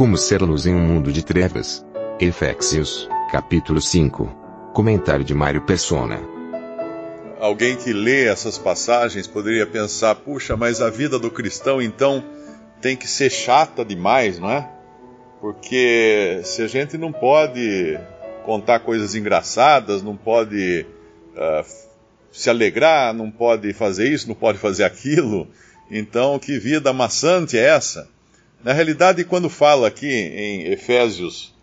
Como ser luz em um mundo de trevas. Efésios, capítulo 5. Comentário de Mário Persona. Alguém que lê essas passagens poderia pensar, puxa, mas a vida do cristão então tem que ser chata demais, não é? Porque se a gente não pode contar coisas engraçadas, não pode uh, se alegrar, não pode fazer isso, não pode fazer aquilo, então que vida maçante é essa? Na realidade, quando fala aqui em Efésios,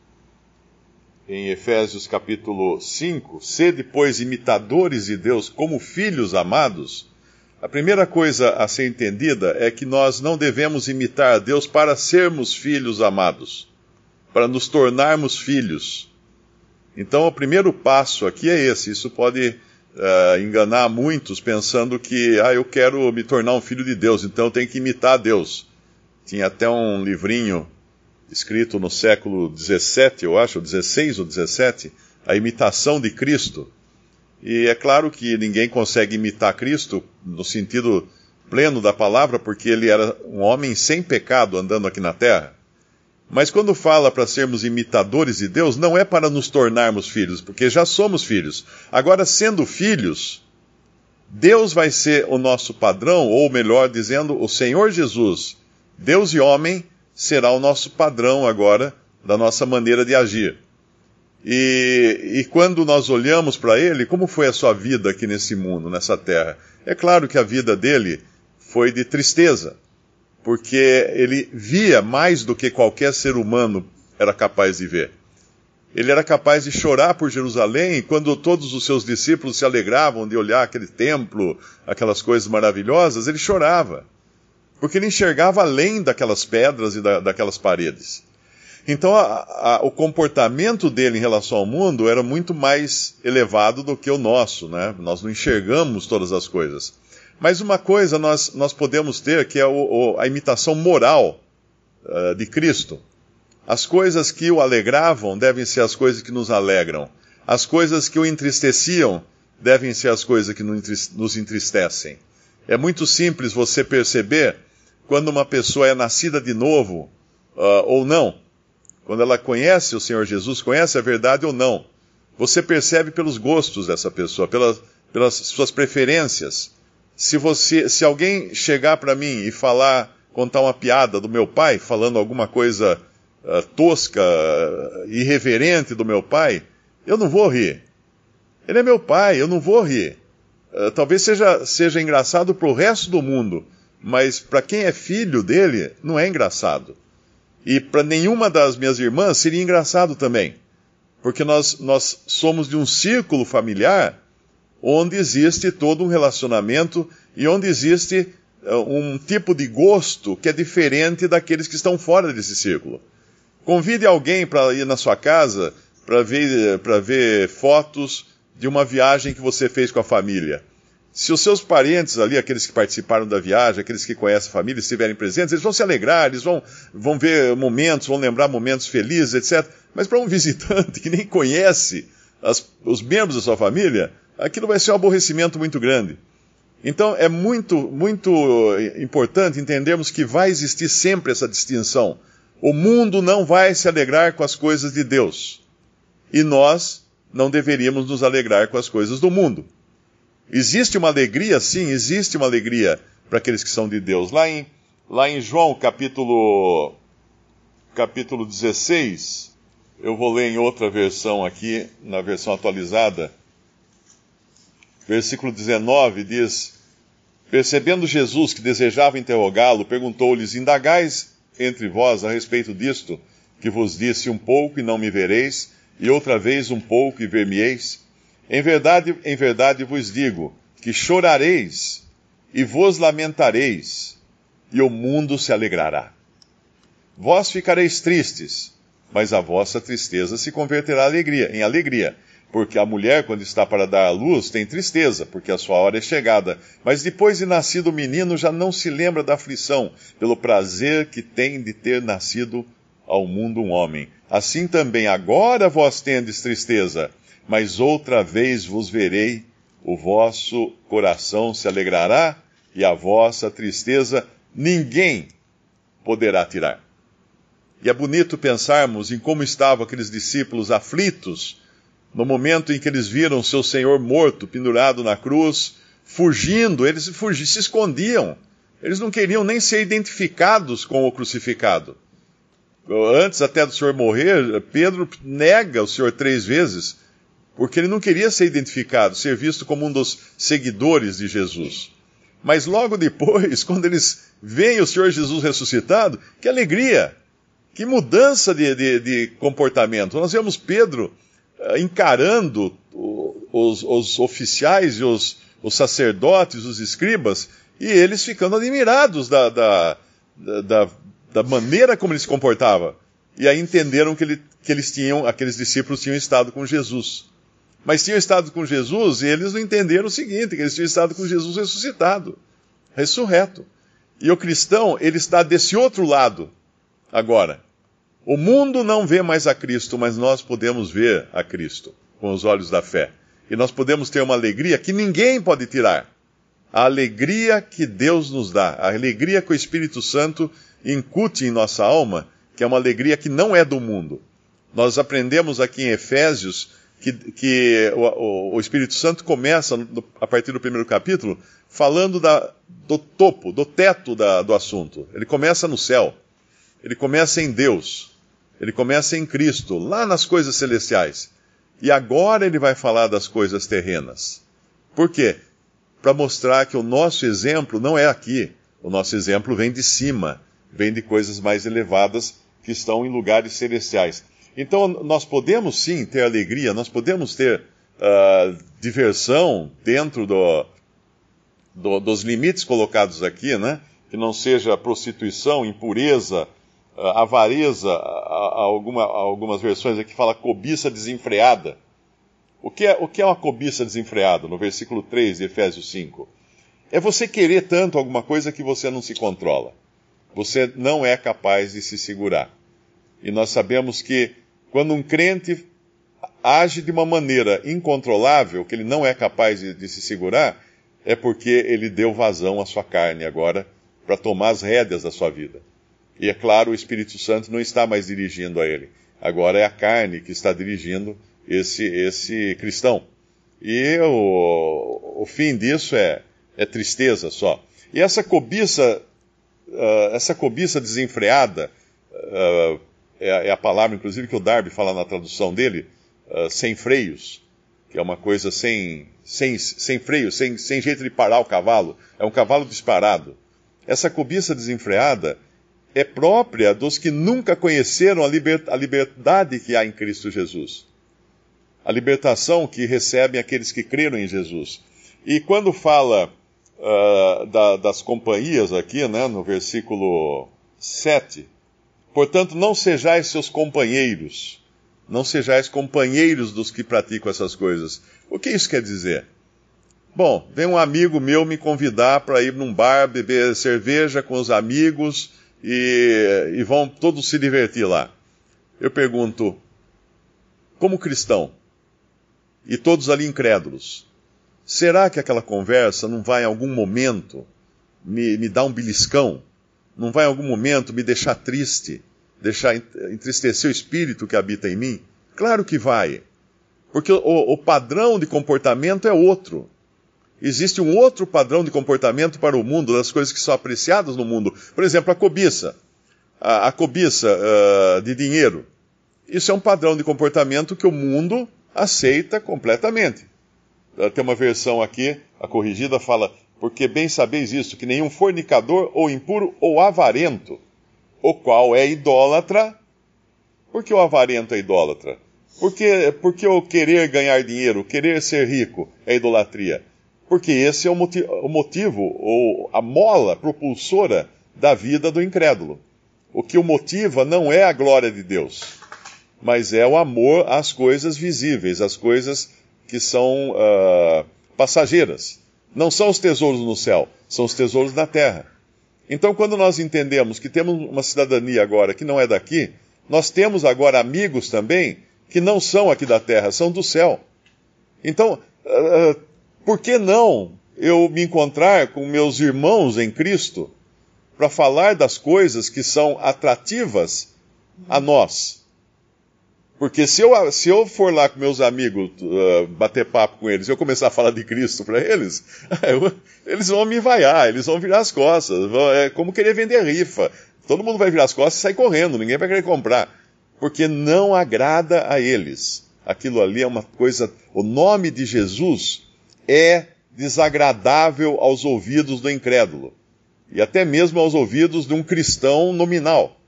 em Efésios capítulo 5, sede, pois, imitadores de Deus como filhos amados, a primeira coisa a ser entendida é que nós não devemos imitar a Deus para sermos filhos amados, para nos tornarmos filhos. Então, o primeiro passo aqui é esse. Isso pode uh, enganar muitos pensando que, ah, eu quero me tornar um filho de Deus, então eu tenho que imitar a Deus. Tinha até um livrinho escrito no século 17, eu acho, 16 ou 17, A Imitação de Cristo e é claro que ninguém consegue imitar Cristo no sentido pleno da palavra, porque ele era um homem sem pecado andando aqui na terra. Mas quando fala para sermos imitadores de Deus, não é para nos tornarmos filhos, porque já somos filhos. Agora, sendo filhos, Deus vai ser o nosso padrão, ou melhor dizendo, o Senhor Jesus, Deus e homem, será o nosso padrão agora da nossa maneira de agir. E, e quando nós olhamos para ele, como foi a sua vida aqui nesse mundo, nessa terra? É claro que a vida dele foi de tristeza, porque ele via mais do que qualquer ser humano era capaz de ver. Ele era capaz de chorar por Jerusalém quando todos os seus discípulos se alegravam de olhar aquele templo, aquelas coisas maravilhosas, ele chorava. Porque ele enxergava além daquelas pedras e da, daquelas paredes. Então, a, a, o comportamento dele em relação ao mundo era muito mais elevado do que o nosso, né? Nós não enxergamos todas as coisas. Mas uma coisa nós, nós podemos ter que é o, o, a imitação moral uh, de Cristo. As coisas que o alegravam devem ser as coisas que nos alegram. As coisas que o entristeciam devem ser as coisas que nos entristecem. É muito simples você perceber quando uma pessoa é nascida de novo uh, ou não quando ela conhece o Senhor Jesus, conhece a verdade ou não. Você percebe pelos gostos dessa pessoa, pelas, pelas suas preferências. Se você, se alguém chegar para mim e falar, contar uma piada do meu pai, falando alguma coisa uh, tosca, uh, irreverente do meu pai, eu não vou rir. Ele é meu pai, eu não vou rir. Uh, talvez seja, seja engraçado para o resto do mundo, mas para quem é filho dele, não é engraçado. E para nenhuma das minhas irmãs seria engraçado também, porque nós, nós somos de um círculo familiar onde existe todo um relacionamento e onde existe uh, um tipo de gosto que é diferente daqueles que estão fora desse círculo. Convide alguém para ir na sua casa para ver, ver fotos de uma viagem que você fez com a família. Se os seus parentes ali, aqueles que participaram da viagem, aqueles que conhecem a família, estiverem presentes, eles vão se alegrar, eles vão, vão ver momentos, vão lembrar momentos felizes, etc. Mas para um visitante que nem conhece as, os membros da sua família, aquilo vai ser um aborrecimento muito grande. Então é muito, muito importante entendermos que vai existir sempre essa distinção. O mundo não vai se alegrar com as coisas de Deus. E nós não deveríamos nos alegrar com as coisas do mundo. Existe uma alegria, sim, existe uma alegria para aqueles que são de Deus. Lá em, lá em João capítulo, capítulo 16, eu vou ler em outra versão aqui, na versão atualizada. Versículo 19 diz: Percebendo Jesus que desejava interrogá-lo, perguntou-lhes: Indagais entre vós a respeito disto, que vos disse um pouco e não me vereis, e outra vez um pouco e ver-me-eis? Em verdade, em verdade vos digo que chorareis e vos lamentareis, e o mundo se alegrará. Vós ficareis tristes, mas a vossa tristeza se converterá alegria, em alegria. Porque a mulher, quando está para dar à luz, tem tristeza, porque a sua hora é chegada. Mas depois de nascido o menino, já não se lembra da aflição, pelo prazer que tem de ter nascido ao mundo um homem. Assim também agora vós tendes tristeza, mas outra vez vos verei, o vosso coração se alegrará, e a vossa tristeza ninguém poderá tirar. E é bonito pensarmos em como estavam aqueles discípulos aflitos no momento em que eles viram seu Senhor morto, pendurado na cruz, fugindo, eles se escondiam. Eles não queriam nem ser identificados com o crucificado. Antes até do Senhor morrer, Pedro nega o Senhor três vezes, porque ele não queria ser identificado, ser visto como um dos seguidores de Jesus. Mas logo depois, quando eles veem o Senhor Jesus ressuscitado, que alegria! Que mudança de, de, de comportamento. Nós vemos Pedro uh, encarando os, os, oficiais e os, os, sacerdotes, os escribas, e eles ficando admirados da, da, da, da maneira como ele se comportava. E aí entenderam que, ele, que eles tinham, aqueles discípulos tinham estado com Jesus. Mas tinham estado com Jesus e eles não entenderam o seguinte, que eles tinham estado com Jesus ressuscitado, ressurreto. E o cristão, ele está desse outro lado agora. O mundo não vê mais a Cristo, mas nós podemos ver a Cristo com os olhos da fé. E nós podemos ter uma alegria que ninguém pode tirar. A alegria que Deus nos dá, a alegria que o Espírito Santo incute em nossa alma, que é uma alegria que não é do mundo. Nós aprendemos aqui em Efésios que, que o, o, Espírito Santo começa, a partir do primeiro capítulo, falando da, do topo, do teto da, do assunto. Ele começa no céu, ele começa em Deus. Ele começa em Cristo, lá nas coisas celestiais. E agora ele vai falar das coisas terrenas. Por quê? Para mostrar que o nosso exemplo não é aqui. O nosso exemplo vem de cima, vem de coisas mais elevadas que estão em lugares celestiais. Então, nós podemos sim ter alegria, nós podemos ter uh, diversão dentro do, do, dos limites colocados aqui, né? Que não seja prostituição, impureza, a avareza, a, alguma, algumas versões aqui fala cobiça desenfreada. O que, é, o que é uma cobiça desenfreada? No versículo 3 de Efésios 5. É você querer tanto alguma coisa que você não se controla. Você não é capaz de se segurar. E nós sabemos que quando um crente age de uma maneira incontrolável, que ele não é capaz de, de se segurar, é porque ele deu vazão à sua carne agora para tomar as rédeas da sua vida. E é claro, o Espírito Santo não está mais dirigindo a ele. Agora é a carne que está dirigindo esse, esse cristão. E o, o fim disso é, é tristeza só. E essa cobiça, uh, essa cobiça desenfreada, uh, é, é, a palavra, inclusive, que o Darby fala na tradução dele, uh, sem freios, que é uma coisa sem, sem, sem freio, sem, sem jeito de parar o cavalo. É um cavalo disparado. Essa cobiça desenfreada é própria dos que nunca conheceram a, liber, a liberdade que há em Cristo Jesus. A libertação que recebem aqueles que creram em Jesus. E quando fala uh, da, das companhias aqui, né, no versículo 7, portanto, não sejais seus companheiros, não sejais companheiros dos que praticam essas coisas. O que isso quer dizer? Bom, vem um amigo meu me convidar para ir num bar, beber cerveja com os amigos, e, e vão todos se divertir lá. Eu pergunto, como cristão, e todos ali incrédulos, será que aquela conversa não vai em algum momento me, me dar um beliscão? Não vai em algum momento me deixar triste? Deixar entristecer o espírito que habita em mim? Claro que vai. Porque o, o padrão de comportamento é outro. Existe um outro padrão de comportamento para o mundo, das coisas que são apreciadas no mundo. Por exemplo, a cobiça. A, a cobiça uh, de dinheiro. Isso é um padrão de comportamento que o mundo aceita completamente. Tem uma versão aqui, a corrigida fala: Porque bem sabeis isto, que nenhum fornicador, ou impuro, ou avarento, o qual é idólatra. Por que o avarento é idólatra? Porque, porque o querer ganhar dinheiro, o querer ser rico é idolatria. Porque esse é o motivo, o motivo ou a mola propulsora da vida do incrédulo. O que o motiva não é a glória de Deus, mas é o amor às coisas visíveis, às coisas que são uh, passageiras. Não são os tesouros no céu, são os tesouros na terra. Então, quando nós entendemos que temos uma cidadania agora que não é daqui, nós temos agora amigos também que não são aqui da terra, são do céu. Então, uh, por que não eu me encontrar com meus irmãos em Cristo para falar das coisas que são atrativas a nós? Porque se eu, se eu for lá com meus amigos uh, bater papo com eles e eu começar a falar de Cristo para eles, eles vão me vaiar, eles vão virar as costas. Vão, é como querer vender rifa. Todo mundo vai virar as costas e sair correndo, ninguém vai querer comprar. Porque não agrada a eles. Aquilo ali é uma coisa. O nome de Jesus é desagradável aos ouvidos do incrédulo. E até mesmo aos ouvidos de um cristão nominal.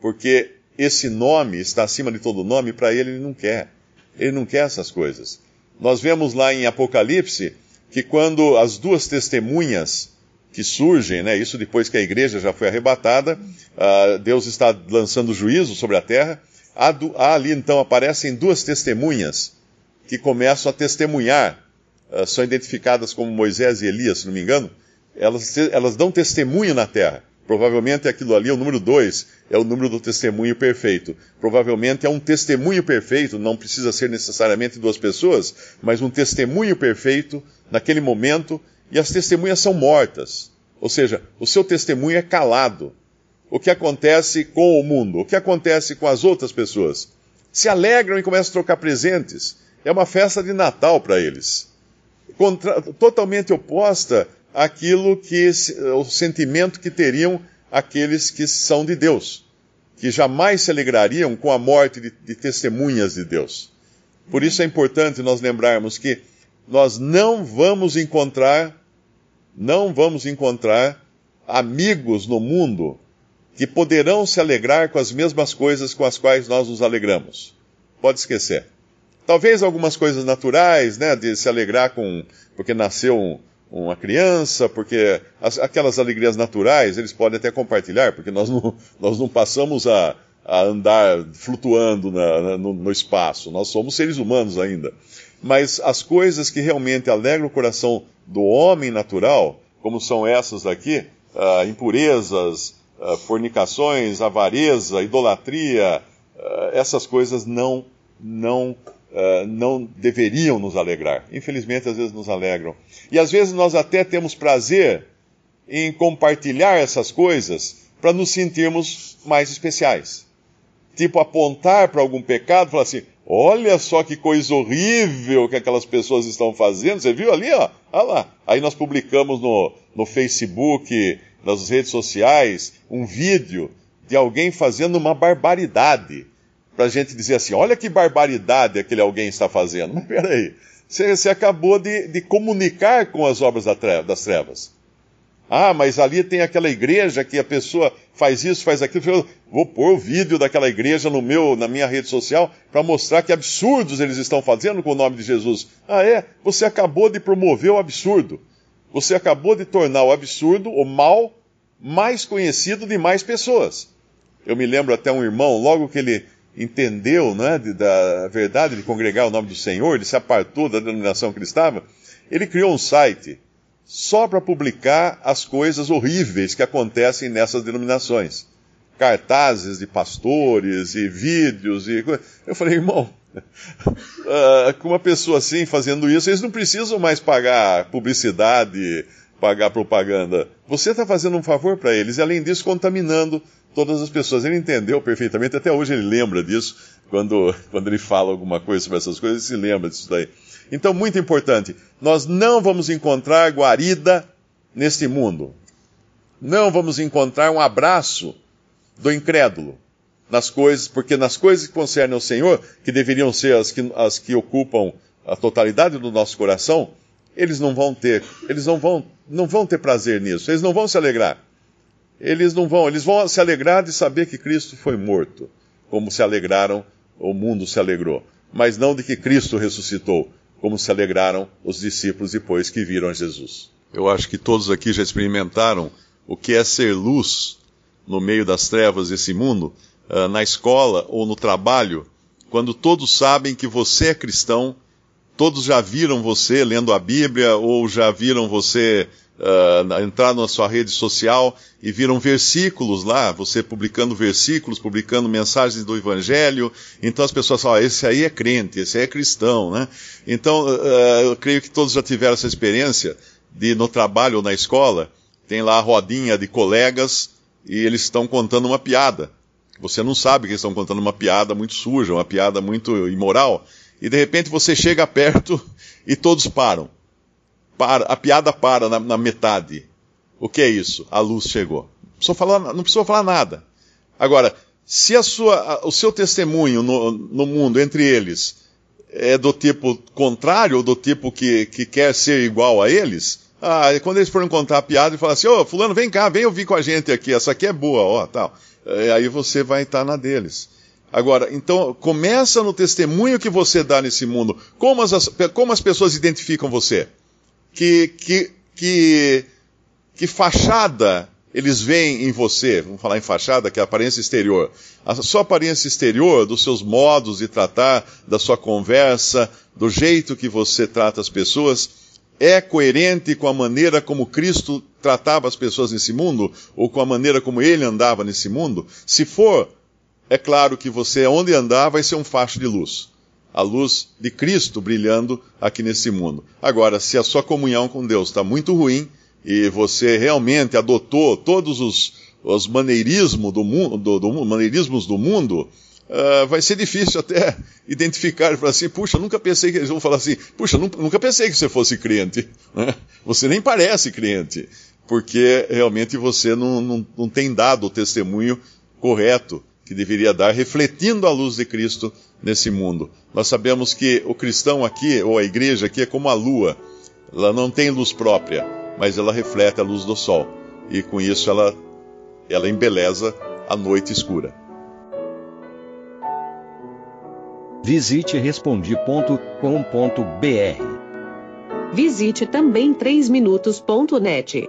Porque esse nome está acima de todo nome, para ele ele não quer. Ele não quer essas coisas. Nós vemos lá em Apocalipse que quando as duas testemunhas que surgem, né, isso depois que a igreja já foi arrebatada, uh, Deus está lançando juízo sobre a terra, há, há, ali então aparecem duas testemunhas que começam a testemunhar, uh, são identificadas como Moisés e Elias, se não me engano, elas, elas dão testemunho na terra. Provavelmente aquilo ali, o número 2, é o número do testemunho perfeito. Provavelmente é um testemunho perfeito, não precisa ser necessariamente duas pessoas, mas um testemunho perfeito naquele momento, e as testemunhas são mortas. Ou seja, o seu testemunho é calado. O que acontece com o mundo? O que acontece com as outras pessoas? Se alegram e começam a trocar presentes. É uma festa de Natal para eles. Contra, totalmente oposta aquilo que o sentimento que teriam aqueles que são de Deus, que jamais se alegrariam com a morte de, de testemunhas de Deus. Por isso é importante nós lembrarmos que nós não vamos encontrar, não vamos encontrar amigos no mundo que poderão se alegrar com as mesmas coisas com as quais nós nos alegramos. Pode esquecer. Talvez algumas coisas naturais, né, de se alegrar com porque nasceu um, uma criança, porque as, aquelas alegrias naturais eles podem até compartilhar, porque nós não, nós não passamos a, a andar flutuando na, na, no, no, espaço, nós somos seres humanos ainda. Mas as coisas que realmente alegram o coração do homem natural, como são essas daqui, uh, impurezas, uh, fornicações, avareza, idolatria, uh, essas coisas não, não uh, não deveriam nos alegrar. Infelizmente, às vezes nos alegram. E às vezes nós até temos prazer em compartilhar essas coisas para nos sentirmos mais especiais. Tipo, apontar para algum pecado falar assim: olha só que coisa horrível que aquelas pessoas estão fazendo. Você viu ali, ó? Olha lá. Aí nós publicamos no, no Facebook, nas redes sociais, um vídeo de alguém fazendo uma barbaridade para a gente dizer assim: olha que barbaridade aquele alguém está fazendo. Mas peraí, você, você acabou de, de, comunicar com as obras das trevas. Ah, mas ali tem aquela igreja que a pessoa faz isso, faz aquilo. Eu vou pôr o vídeo daquela igreja no meu, na minha rede social para mostrar que absurdos eles estão fazendo com o nome de Jesus. Ah, é? Você acabou de promover o absurdo. Você acabou de tornar o absurdo, o mal, mais conhecido de mais pessoas. Eu me lembro até um irmão, logo que ele entendeu né, de, da verdade de congregar o nome do Senhor, ele se apartou da denominação que ele estava, ele criou um site só para publicar as coisas horríveis que acontecem nessas denominações. Cartazes de pastores e vídeos e Eu falei, irmão, uh, com uma pessoa assim fazendo isso, eles não precisam mais pagar publicidade, pagar propaganda. Você está fazendo um favor para eles e, além disso, contaminando todas as pessoas. Ele entendeu perfeitamente, até hoje ele lembra disso, quando, quando ele fala alguma coisa sobre essas coisas, ele se lembra disso daí. Então, muito importante, nós não vamos encontrar guarida neste mundo. Não vamos encontrar um abraço do incrédulo nas coisas, porque nas coisas que concernem ao Senhor, que deveriam ser as que, as que ocupam a totalidade do nosso coração, eles não vão ter, eles não vão, não vão ter prazer nisso, eles não vão se alegrar eles não vão, eles vão se alegrar de saber que Cristo foi morto, como se alegraram, o mundo se alegrou, mas não de que Cristo ressuscitou, como se alegraram os discípulos depois que viram Jesus. Eu acho que todos aqui já experimentaram o que é ser luz no meio das trevas desse mundo, uh, na escola ou no trabalho, quando todos sabem que você é cristão, todos já viram você lendo a Bíblia ou já viram você uh, entrar na sua rede social e viram versículos lá, você publicando versículos, publicando mensagens do Evangelho. Então as pessoas falam, ah, esse aí é crente, esse aí é cristão, né? Então uh, eu creio que todos já tiveram essa experiência de no trabalho ou na escola, tem lá a rodinha de colegas e eles estão contando uma piada. Você não sabe que eles estão contando uma piada muito suja, uma piada muito imoral. E de repente você chega perto e todos param. Para, a piada para na, na metade. O que é isso? A luz chegou. Não falar, não precisou falar nada. Agora, se a sua, o seu testemunho no, no mundo, entre eles, é do tipo contrário, ou do tipo que, que quer ser igual a eles, ah, quando eles forem contar a piada e falar assim, ô, oh, fulano, vem cá, vem ouvir com a gente aqui, essa aqui é boa, ó, tal. É, aí você vai estar na deles. Agora, então, começa no testemunho que você dá nesse mundo. Como as, como as pessoas identificam você? Que, que, que, que fachada eles veem em você? Vamos falar em fachada, que é a aparência exterior. A sua aparência exterior, dos seus modos de tratar, da sua conversa, do jeito que você trata as pessoas, é coerente com a maneira como Cristo tratava as pessoas nesse mundo, ou com a maneira como ele andava nesse mundo? Se for, é claro que você, onde andar, vai ser um facho de luz. A luz de Cristo brilhando aqui nesse mundo. Agora, se a sua comunhão com Deus está muito ruim, e você realmente adotou todos os, os maneirismos do mundo, do, do, maneirismos do mundo, uh, vai ser difícil até identificar e falar assim, puxa, nunca pensei que eles vão falar assim, puxa, nunca, nunca pensei que você fosse crente. Né? Você nem parece crente, porque realmente você não, não, não tem dado o testemunho correto que deveria dar, refletindo a luz de Cristo nesse mundo. Nós sabemos que o cristão aqui, ou a igreja aqui, é como a lua. Ela não tem luz própria, mas ela reflete a luz do sol. E com isso ela, ela embeleza a noite escura. Visite respondi.com.br. Visite também 3minutos.net.